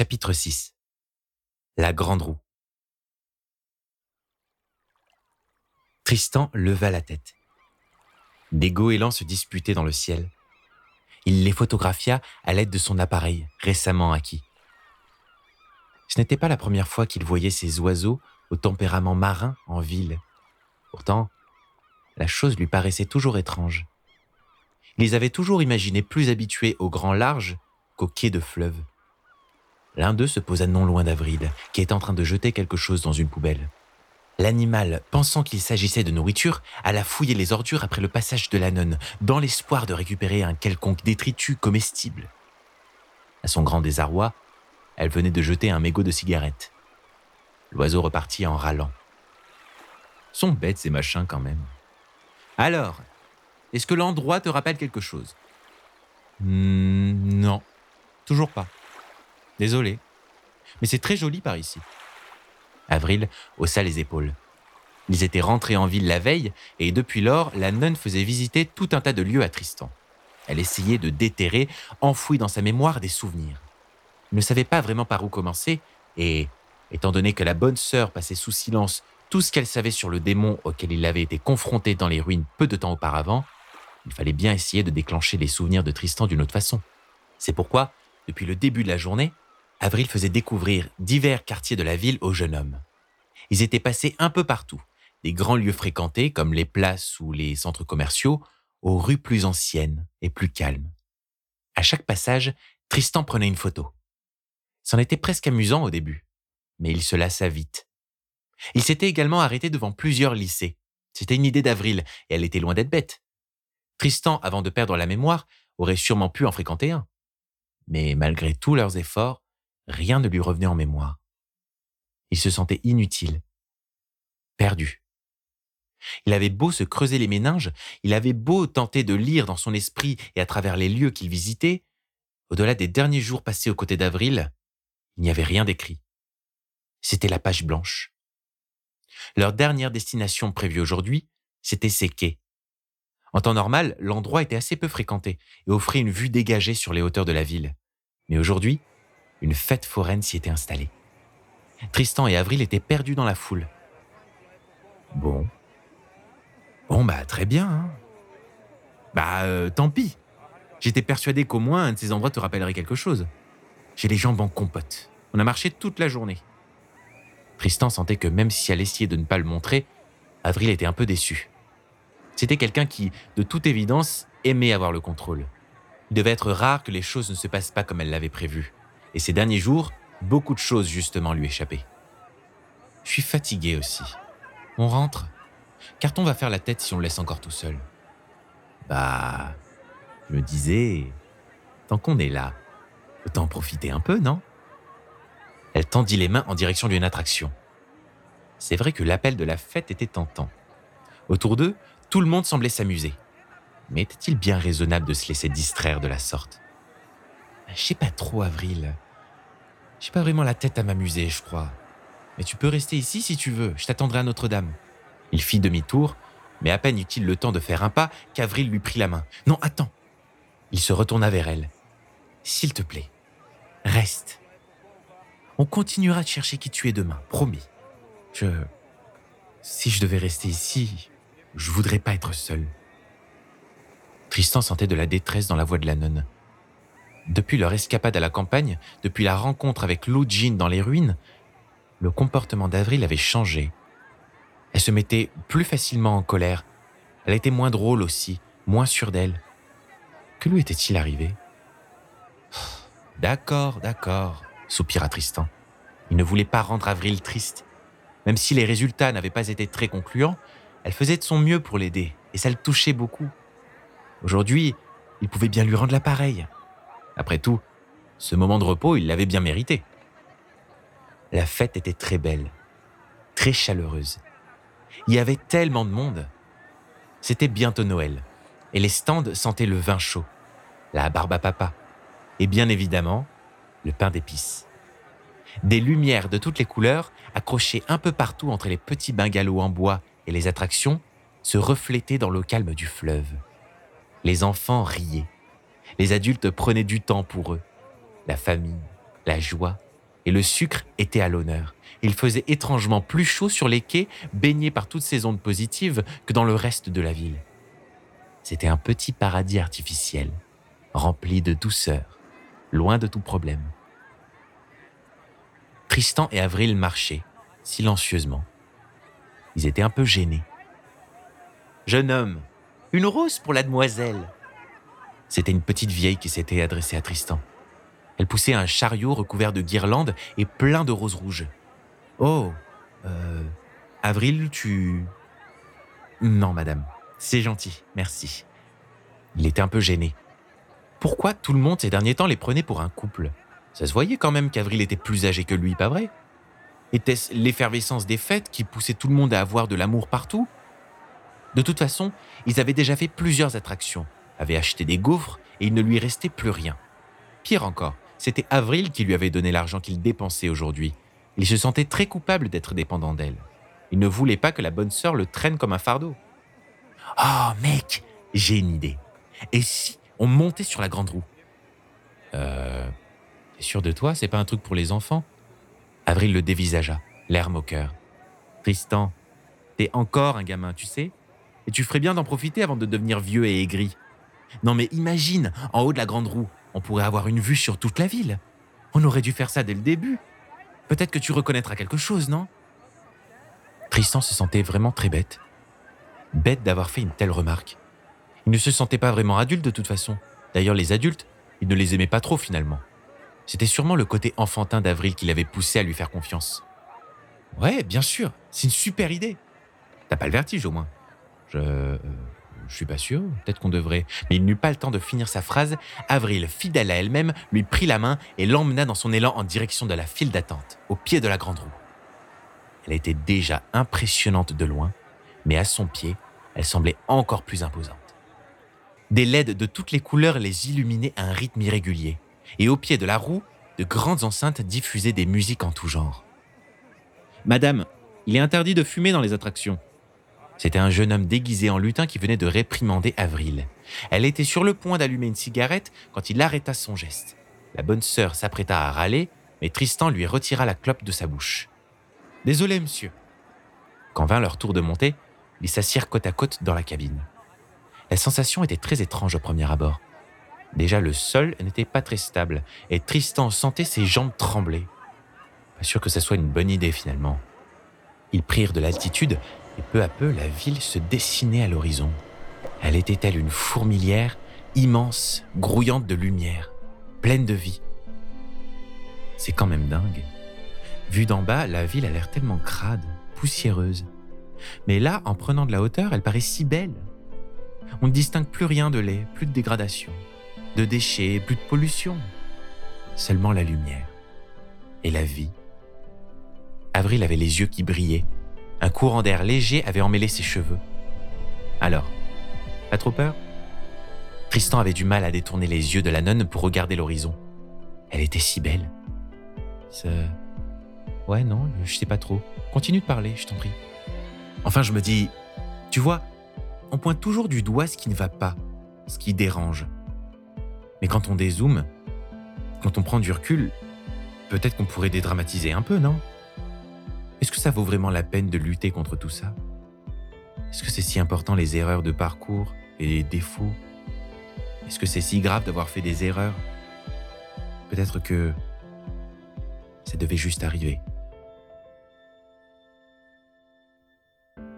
Chapitre 6 La grande roue Tristan leva la tête. Des goélands se disputaient dans le ciel. Il les photographia à l'aide de son appareil récemment acquis. Ce n'était pas la première fois qu'il voyait ces oiseaux au tempérament marin en ville. Pourtant, la chose lui paraissait toujours étrange. Il les avait toujours imaginés plus habitués au grand large qu'au quai de fleuve. L'un d'eux se posa non loin d'Avril, qui était en train de jeter quelque chose dans une poubelle. L'animal, pensant qu'il s'agissait de nourriture, alla fouiller les ordures après le passage de la nonne, dans l'espoir de récupérer un quelconque détritus comestible. À son grand désarroi, elle venait de jeter un mégot de cigarette. L'oiseau repartit en râlant. Sont bêtes ces machins quand même. Alors, est-ce que l'endroit te rappelle quelque chose? Hmm, Non, toujours pas. Désolé. Mais c'est très joli par ici. Avril haussa les épaules. Ils étaient rentrés en ville la veille, et depuis lors, la nonne faisait visiter tout un tas de lieux à Tristan. Elle essayait de déterrer, enfouie dans sa mémoire, des souvenirs. Il ne savait pas vraiment par où commencer, et, étant donné que la bonne sœur passait sous silence tout ce qu'elle savait sur le démon auquel il avait été confronté dans les ruines peu de temps auparavant, il fallait bien essayer de déclencher les souvenirs de Tristan d'une autre façon. C'est pourquoi, depuis le début de la journée, Avril faisait découvrir divers quartiers de la ville au jeune homme. Ils étaient passés un peu partout, des grands lieux fréquentés comme les places ou les centres commerciaux, aux rues plus anciennes et plus calmes. À chaque passage, Tristan prenait une photo. C'en était presque amusant au début, mais il se lassa vite. Il s'était également arrêté devant plusieurs lycées. C'était une idée d'Avril, et elle était loin d'être bête. Tristan, avant de perdre la mémoire, aurait sûrement pu en fréquenter un. Mais malgré tous leurs efforts, Rien ne lui revenait en mémoire. Il se sentait inutile, perdu. Il avait beau se creuser les méninges, il avait beau tenter de lire dans son esprit et à travers les lieux qu'il visitait, au-delà des derniers jours passés aux côtés d'Avril, il n'y avait rien d'écrit. C'était la page blanche. Leur dernière destination prévue aujourd'hui, c'était ces quais. En temps normal, l'endroit était assez peu fréquenté et offrait une vue dégagée sur les hauteurs de la ville. Mais aujourd'hui, une fête foraine s'y était installée. Tristan et Avril étaient perdus dans la foule. Bon. Bon, bah, très bien. Hein. Bah, euh, tant pis. J'étais persuadé qu'au moins un de ces endroits te rappellerait quelque chose. J'ai les jambes en compote. On a marché toute la journée. Tristan sentait que même si elle essayait de ne pas le montrer, Avril était un peu déçu. C'était quelqu'un qui, de toute évidence, aimait avoir le contrôle. Il devait être rare que les choses ne se passent pas comme elle l'avait prévu. Et ces derniers jours, beaucoup de choses justement lui échappaient. Je suis fatigué aussi. On rentre Carton va faire la tête si on le laisse encore tout seul. Bah, je me disais, tant qu'on est là, autant en profiter un peu, non? Elle tendit les mains en direction d'une attraction. C'est vrai que l'appel de la fête était tentant. Autour d'eux, tout le monde semblait s'amuser. Mais était-il bien raisonnable de se laisser distraire de la sorte? Je sais pas trop, Avril. J'ai pas vraiment la tête à m'amuser, je crois. Mais tu peux rester ici si tu veux, je t'attendrai à Notre-Dame. Il fit demi-tour, mais à peine eut-il le temps de faire un pas qu'Avril lui prit la main. Non, attends. Il se retourna vers elle. S'il te plaît, reste. On continuera de chercher qui tu es demain, promis. Je. Si je devais rester ici, je voudrais pas être seul. Tristan sentait de la détresse dans la voix de la nonne. Depuis leur escapade à la campagne, depuis la rencontre avec Lou Jean dans les ruines, le comportement d'Avril avait changé. Elle se mettait plus facilement en colère. Elle était moins drôle aussi, moins sûre d'elle. Que lui était-il arrivé? D'accord, d'accord, soupira Tristan. Il ne voulait pas rendre Avril triste. Même si les résultats n'avaient pas été très concluants, elle faisait de son mieux pour l'aider, et ça le touchait beaucoup. Aujourd'hui, il pouvait bien lui rendre l'appareil. Après tout, ce moment de repos, il l'avait bien mérité. La fête était très belle, très chaleureuse. Il y avait tellement de monde. C'était bientôt Noël, et les stands sentaient le vin chaud, la barbe à papa, et bien évidemment, le pain d'épices. Des lumières de toutes les couleurs, accrochées un peu partout entre les petits bungalows en bois et les attractions, se reflétaient dans l'eau calme du fleuve. Les enfants riaient, les adultes prenaient du temps pour eux. La famille, la joie, et le sucre était à l'honneur. Il faisait étrangement plus chaud sur les quais, baignés par toutes ces ondes positives, que dans le reste de la ville. C'était un petit paradis artificiel, rempli de douceur, loin de tout problème. Tristan et Avril marchaient, silencieusement. Ils étaient un peu gênés. Jeune homme, une rose pour la demoiselle. C'était une petite vieille qui s'était adressée à Tristan. Elle poussait un chariot recouvert de guirlandes et plein de roses rouges. Oh, euh, Avril, tu... Non, madame, c'est gentil, merci. Il était un peu gêné. Pourquoi tout le monde ces derniers temps les prenait pour un couple? Ça se voyait quand même qu'Avril était plus âgé que lui, pas vrai? Était-ce l'effervescence des fêtes qui poussait tout le monde à avoir de l'amour partout? De toute façon, ils avaient déjà fait plusieurs attractions, avaient acheté des gaufres et il ne lui restait plus rien. Pire encore, c'était Avril qui lui avait donné l'argent qu'il dépensait aujourd'hui. Il se sentait très coupable d'être dépendant d'elle. Il ne voulait pas que la bonne sœur le traîne comme un fardeau. Oh, mec, j'ai une idée. Et si on montait sur la grande roue Euh. T'es sûr de toi? C'est pas un truc pour les enfants? Avril le dévisagea, l'air moqueur. Tristan, t'es encore un gamin, tu sais? Et tu ferais bien d'en profiter avant de devenir vieux et aigri. Non mais imagine, en haut de la grande roue, on pourrait avoir une vue sur toute la ville. On aurait dû faire ça dès le début. Peut-être que tu reconnaîtras quelque chose, non? Tristan se sentait vraiment très bête. Bête d'avoir fait une telle remarque. Il ne se sentait pas vraiment adulte de toute façon. D'ailleurs, les adultes, il ne les aimait pas trop finalement. C'était sûrement le côté enfantin d'Avril qui l'avait poussé à lui faire confiance. Ouais, bien sûr, c'est une super idée. T'as pas le vertige au moins Je. Je suis pas sûr, peut-être qu'on devrait. Mais il n'eut pas le temps de finir sa phrase. Avril, fidèle à elle-même, lui prit la main et l'emmena dans son élan en direction de la file d'attente, au pied de la grande roue. Elle était déjà impressionnante de loin, mais à son pied, elle semblait encore plus imposante. Des LED de toutes les couleurs les illuminaient à un rythme irrégulier, et au pied de la roue, de grandes enceintes diffusaient des musiques en tout genre. Madame, il est interdit de fumer dans les attractions, c'était un jeune homme déguisé en lutin qui venait de réprimander Avril. Elle était sur le point d'allumer une cigarette quand il arrêta son geste. La bonne sœur s'apprêta à râler, mais Tristan lui retira la clope de sa bouche. Désolé, monsieur. Quand vint leur tour de monter, ils s'assirent côte à côte dans la cabine. La sensation était très étrange au premier abord. Déjà, le sol n'était pas très stable et Tristan sentait ses jambes trembler. Pas sûr que ce soit une bonne idée finalement. Ils prirent de l'altitude et peu à peu la ville se dessinait à l'horizon. Elle était telle une fourmilière, immense, grouillante de lumière, pleine de vie. C'est quand même dingue. Vue d'en bas, la ville a l'air tellement crade, poussiéreuse. Mais là, en prenant de la hauteur, elle paraît si belle. On ne distingue plus rien de lait, plus de dégradation, de déchets, plus de pollution. Seulement la lumière et la vie. Avril avait les yeux qui brillaient un courant d'air léger avait emmêlé ses cheveux. Alors, pas trop peur? Tristan avait du mal à détourner les yeux de la nonne pour regarder l'horizon. Elle était si belle. Ça... Ouais, non, je sais pas trop. Continue de parler, je t'en prie. Enfin, je me dis, tu vois, on pointe toujours du doigt ce qui ne va pas, ce qui dérange. Mais quand on dézoome, quand on prend du recul, peut-être qu'on pourrait dédramatiser un peu, non? Est-ce que ça vaut vraiment la peine de lutter contre tout ça? Est-ce que c'est si important les erreurs de parcours et les défauts? Est-ce que c'est si grave d'avoir fait des erreurs? Peut-être que ça devait juste arriver.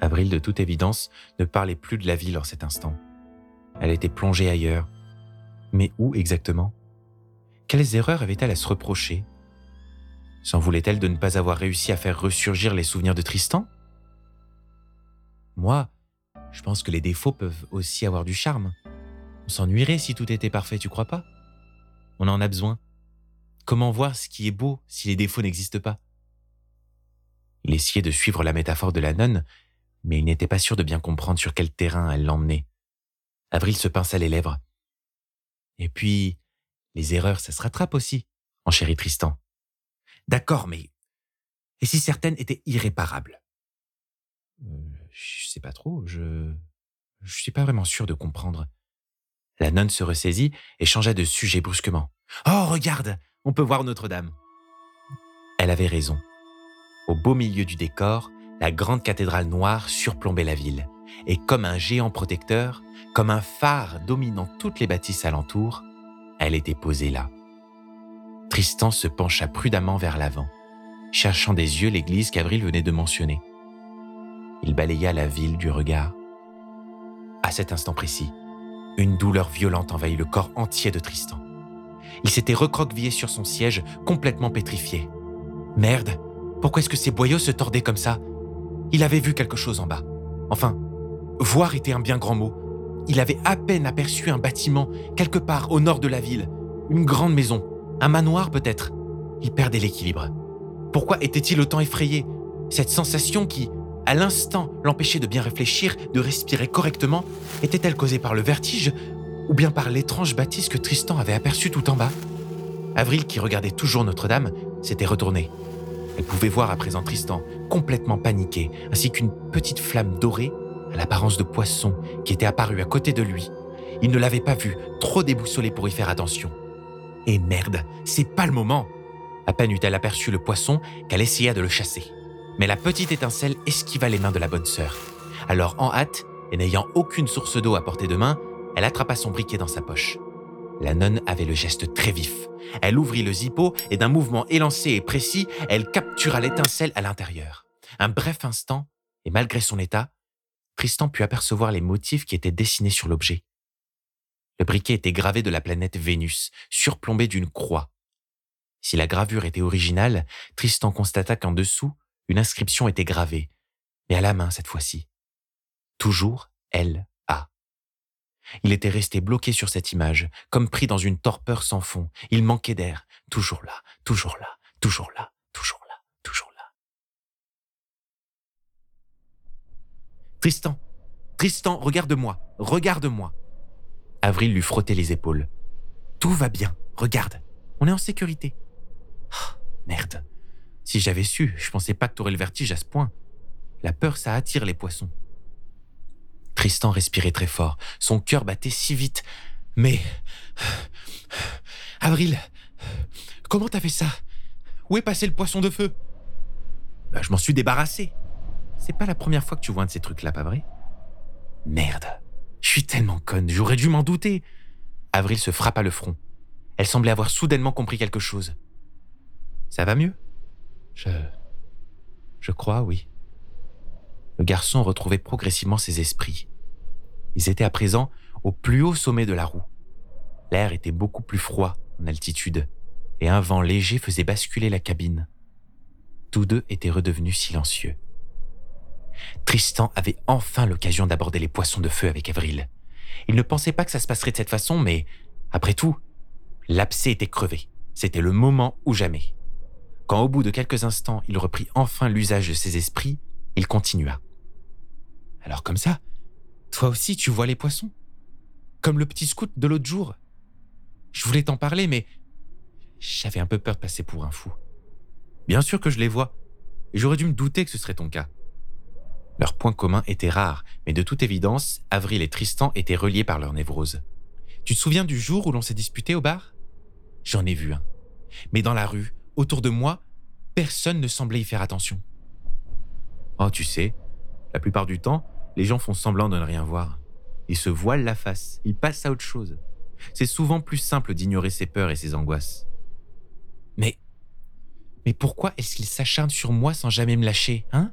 Avril, de toute évidence, ne parlait plus de la ville en cet instant. Elle était plongée ailleurs. Mais où exactement? Quelles erreurs avait-elle à se reprocher? S'en voulait-elle de ne pas avoir réussi à faire ressurgir les souvenirs de Tristan? Moi, je pense que les défauts peuvent aussi avoir du charme. On s'ennuierait si tout était parfait, tu crois pas? On en a besoin. Comment voir ce qui est beau si les défauts n'existent pas? Il essayait de suivre la métaphore de la nonne, mais il n'était pas sûr de bien comprendre sur quel terrain elle l'emmenait. Avril se pinça les lèvres. Et puis, les erreurs, ça se rattrape aussi, enchérit Tristan. D'accord, mais et si certaines étaient irréparables? Euh, Je sais pas trop, je je suis pas vraiment sûr de comprendre. La nonne se ressaisit et changea de sujet brusquement. Oh, regarde, on peut voir Notre-Dame. Elle avait raison. Au beau milieu du décor, la grande cathédrale noire surplombait la ville, et comme un géant protecteur, comme un phare dominant toutes les bâtisses alentour, elle était posée là. Tristan se pencha prudemment vers l'avant, cherchant des yeux l'église qu'Avril venait de mentionner. Il balaya la ville du regard. À cet instant précis, une douleur violente envahit le corps entier de Tristan. Il s'était recroquevillé sur son siège, complètement pétrifié. Merde, pourquoi est-ce que ces boyaux se tordaient comme ça? Il avait vu quelque chose en bas. Enfin, voir était un bien grand mot. Il avait à peine aperçu un bâtiment quelque part au nord de la ville, une grande maison, un manoir peut-être. Il perdait l'équilibre. Pourquoi était-il autant effrayé? Cette sensation qui, à l'instant, l'empêchait de bien réfléchir, de respirer correctement, était-elle causée par le vertige ou bien par l'étrange bâtisse que Tristan avait aperçue tout en bas? Avril, qui regardait toujours Notre-Dame, s'était retournée. Elle pouvait voir à présent Tristan, complètement paniqué, ainsi qu'une petite flamme dorée, à l'apparence de poisson, qui était apparue à côté de lui. Il ne l'avait pas vue, trop déboussolé pour y faire attention. Et merde, c'est pas le moment À peine eut-elle aperçu le poisson qu'elle essaya de le chasser. Mais la petite étincelle esquiva les mains de la bonne sœur. Alors, en hâte, et n'ayant aucune source d'eau à portée de main, elle attrapa son briquet dans sa poche. La nonne avait le geste très vif. Elle ouvrit le zippo et d'un mouvement élancé et précis, elle captura l'étincelle à l'intérieur. Un bref instant, et malgré son état, Tristan put apercevoir les motifs qui étaient dessinés sur l'objet. Le briquet était gravé de la planète Vénus, surplombé d'une croix. Si la gravure était originale, Tristan constata qu'en dessous, une inscription était gravée, mais à la main cette fois-ci. Toujours L A. Il était resté bloqué sur cette image, comme pris dans une torpeur sans fond. Il manquait d'air. Toujours là, toujours là, toujours là, toujours là, toujours là. Tristan, Tristan, regarde-moi, regarde-moi. Avril lui frottait les épaules. Tout va bien, regarde, on est en sécurité. Oh, merde. Si j'avais su, je pensais pas que t'aurais le vertige à ce point. La peur, ça attire les poissons. Tristan respirait très fort. Son cœur battait si vite. Mais... Avril, comment t'as fait ça? Où est passé le poisson de feu? Bah, Je m'en suis débarrassé. C'est pas la première fois que tu vois un de ces trucs-là, pas vrai? Merde. Je suis tellement conne, j'aurais dû m'en douter. Avril se frappa le front. Elle semblait avoir soudainement compris quelque chose. Ça va mieux? Je. Je crois, oui. Le garçon retrouvait progressivement ses esprits. Ils étaient à présent au plus haut sommet de la roue. L'air était beaucoup plus froid en altitude, et un vent léger faisait basculer la cabine. Tous deux étaient redevenus silencieux. Tristan avait enfin l'occasion d'aborder les poissons de feu avec Avril. Il ne pensait pas que ça se passerait de cette façon, mais, après tout, l'abcès était crevé. C'était le moment ou jamais. Quand au bout de quelques instants il reprit enfin l'usage de ses esprits, il continua. Alors comme ça, toi aussi tu vois les poissons? Comme le petit scout de l'autre jour? Je voulais t'en parler, mais j'avais un peu peur de passer pour un fou. Bien sûr que je les vois, et j'aurais dû me douter que ce serait ton cas. Leurs points communs étaient rares, mais de toute évidence, Avril et Tristan étaient reliés par leur névrose. Tu te souviens du jour où l'on s'est disputé au bar? J'en ai vu un. Mais dans la rue, autour de moi, personne ne semblait y faire attention. Oh, tu sais, la plupart du temps, les gens font semblant de ne rien voir. Ils se voilent la face, ils passent à autre chose. C'est souvent plus simple d'ignorer ses peurs et ses angoisses. Mais. Mais pourquoi est-ce qu'ils s'acharnent sur moi sans jamais me lâcher, hein?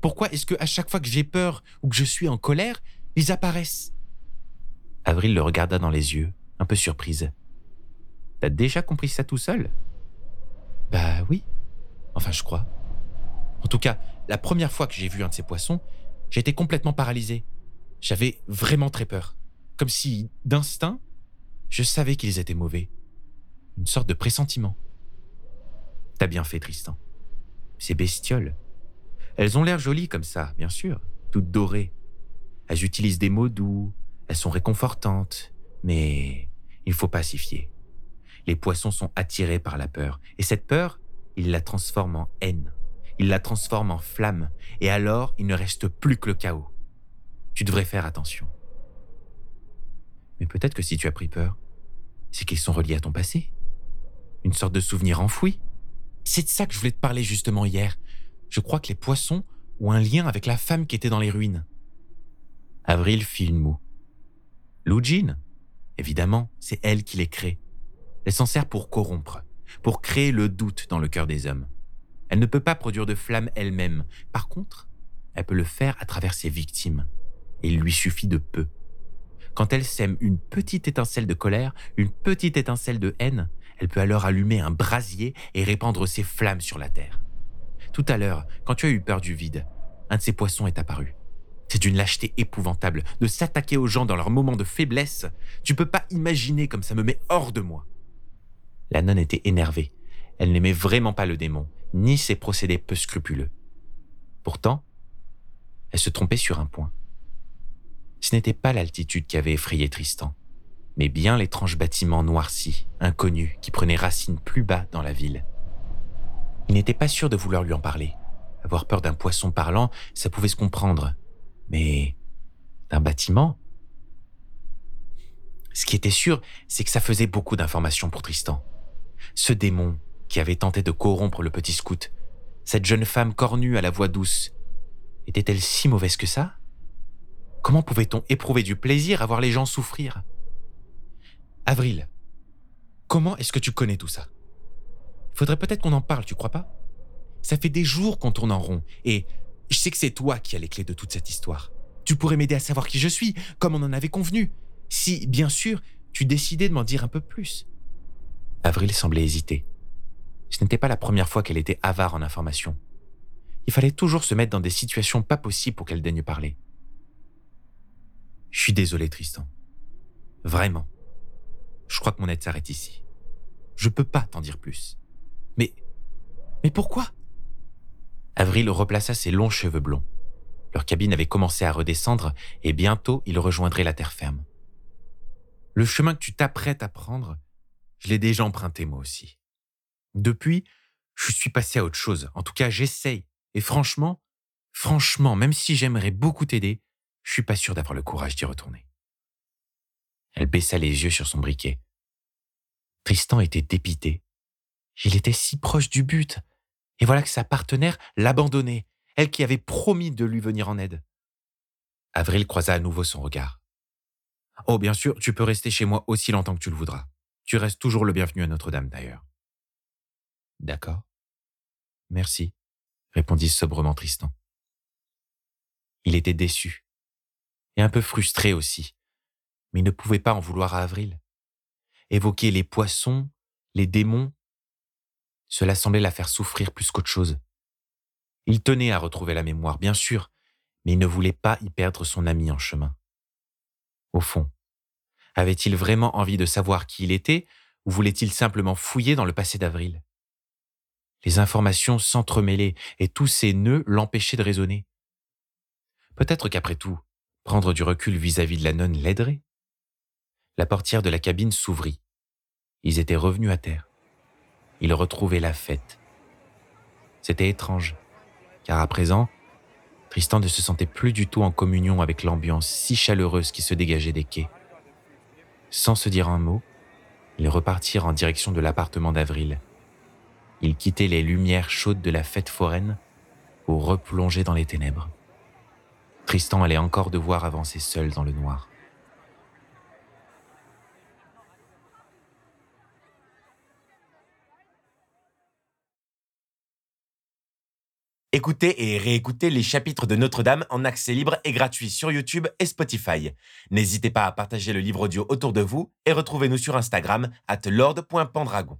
Pourquoi est-ce que à chaque fois que j'ai peur ou que je suis en colère, ils apparaissent? Avril le regarda dans les yeux, un peu surprise. T'as déjà compris ça tout seul? Bah oui. Enfin, je crois. En tout cas, la première fois que j'ai vu un de ces poissons, j'étais complètement paralysé. J'avais vraiment très peur. Comme si, d'instinct, je savais qu'ils étaient mauvais. Une sorte de pressentiment. T'as bien fait, Tristan. Ces bestioles. Elles ont l'air jolies comme ça, bien sûr, toutes dorées. Elles utilisent des mots doux, elles sont réconfortantes, mais il faut pas s'y fier les poissons sont attirés par la peur. Et cette peur, il la transforme en haine. Il la transforme en flamme. Et alors, il ne reste plus que le chaos. Tu devrais faire attention. Mais peut-être que si tu as pris peur, c'est qu'ils sont reliés à ton passé. Une sorte de souvenir enfoui. C'est de ça que je voulais te parler justement hier. Je crois que les poissons ont un lien avec la femme qui était dans les ruines. Avril fit une moue. Lou Évidemment, c'est elle qui les crée. Elle s'en sert pour corrompre, pour créer le doute dans le cœur des hommes. Elle ne peut pas produire de flamme elle-même. Par contre, elle peut le faire à travers ses victimes. Et il lui suffit de peu. Quand elle sème une petite étincelle de colère, une petite étincelle de haine, elle peut alors allumer un brasier et répandre ses flammes sur la terre. Tout à l'heure, quand tu as eu peur du vide, un de ces poissons est apparu. C'est une lâcheté épouvantable de s'attaquer aux gens dans leurs moments de faiblesse. Tu peux pas imaginer comme ça me met hors de moi. La nonne était énervée. Elle n'aimait vraiment pas le démon, ni ses procédés peu scrupuleux. Pourtant, elle se trompait sur un point. Ce n'était pas l'altitude qui avait effrayé Tristan, mais bien l'étrange bâtiment noirci, inconnu, qui prenait racine plus bas dans la ville. Il n'était pas sûr de vouloir lui en parler. Avoir peur d'un poisson parlant, ça pouvait se comprendre, mais d'un bâtiment? Ce qui était sûr, c'est que ça faisait beaucoup d'informations pour Tristan. Ce démon qui avait tenté de corrompre le petit scout, cette jeune femme cornue à la voix douce, était-elle si mauvaise que ça? Comment pouvait-on éprouver du plaisir à voir les gens souffrir? Avril, comment est-ce que tu connais tout ça? Faudrait peut-être qu'on en parle, tu crois pas? Ça fait des jours qu'on tourne en rond, et je sais que c'est toi qui as les clés de toute cette histoire. Tu pourrais m'aider à savoir qui je suis, comme on en avait convenu. Si, bien sûr, tu décidais de m'en dire un peu plus. Avril semblait hésiter. Ce n'était pas la première fois qu'elle était avare en informations. Il fallait toujours se mettre dans des situations pas possibles pour qu'elle daigne parler. Je suis désolé, Tristan. Vraiment. Je crois que mon aide s'arrête ici. Je peux pas t'en dire plus. Mais. Mais pourquoi? Avril replaça ses longs cheveux blonds. Leur cabine avait commencé à redescendre et bientôt ils rejoindraient la terre ferme. Le chemin que tu t'apprêtes à prendre, je l'ai déjà emprunté moi aussi. Depuis, je suis passé à autre chose. En tout cas, j'essaye. Et franchement, franchement, même si j'aimerais beaucoup t'aider, je suis pas sûr d'avoir le courage d'y retourner. Elle baissa les yeux sur son briquet. Tristan était dépité. Il était si proche du but. Et voilà que sa partenaire l'abandonnait, elle qui avait promis de lui venir en aide. Avril croisa à nouveau son regard. Oh, bien sûr, tu peux rester chez moi aussi longtemps que tu le voudras. Tu restes toujours le bienvenu à Notre-Dame, d'ailleurs. D'accord. Merci, répondit sobrement Tristan. Il était déçu, et un peu frustré aussi, mais il ne pouvait pas en vouloir à Avril. Évoquer les poissons, les démons, cela semblait la faire souffrir plus qu'autre chose. Il tenait à retrouver la mémoire, bien sûr, mais il ne voulait pas y perdre son ami en chemin. Au fond, avait-il vraiment envie de savoir qui il était, ou voulait-il simplement fouiller dans le passé d'Avril? Les informations s'entremêlaient, et tous ces nœuds l'empêchaient de raisonner. Peut-être qu'après tout, prendre du recul vis-à-vis -vis de la nonne l'aiderait. La portière de la cabine s'ouvrit. Ils étaient revenus à terre il retrouvait la fête. C'était étrange, car à présent, Tristan ne se sentait plus du tout en communion avec l'ambiance si chaleureuse qui se dégageait des quais. Sans se dire un mot, ils repartirent en direction de l'appartement d'Avril. Ils quittaient les lumières chaudes de la fête foraine pour replonger dans les ténèbres. Tristan allait encore devoir avancer seul dans le noir. Écoutez et réécoutez les chapitres de Notre-Dame en accès libre et gratuit sur YouTube et Spotify. N'hésitez pas à partager le livre audio autour de vous et retrouvez-nous sur Instagram at lord.pendragon.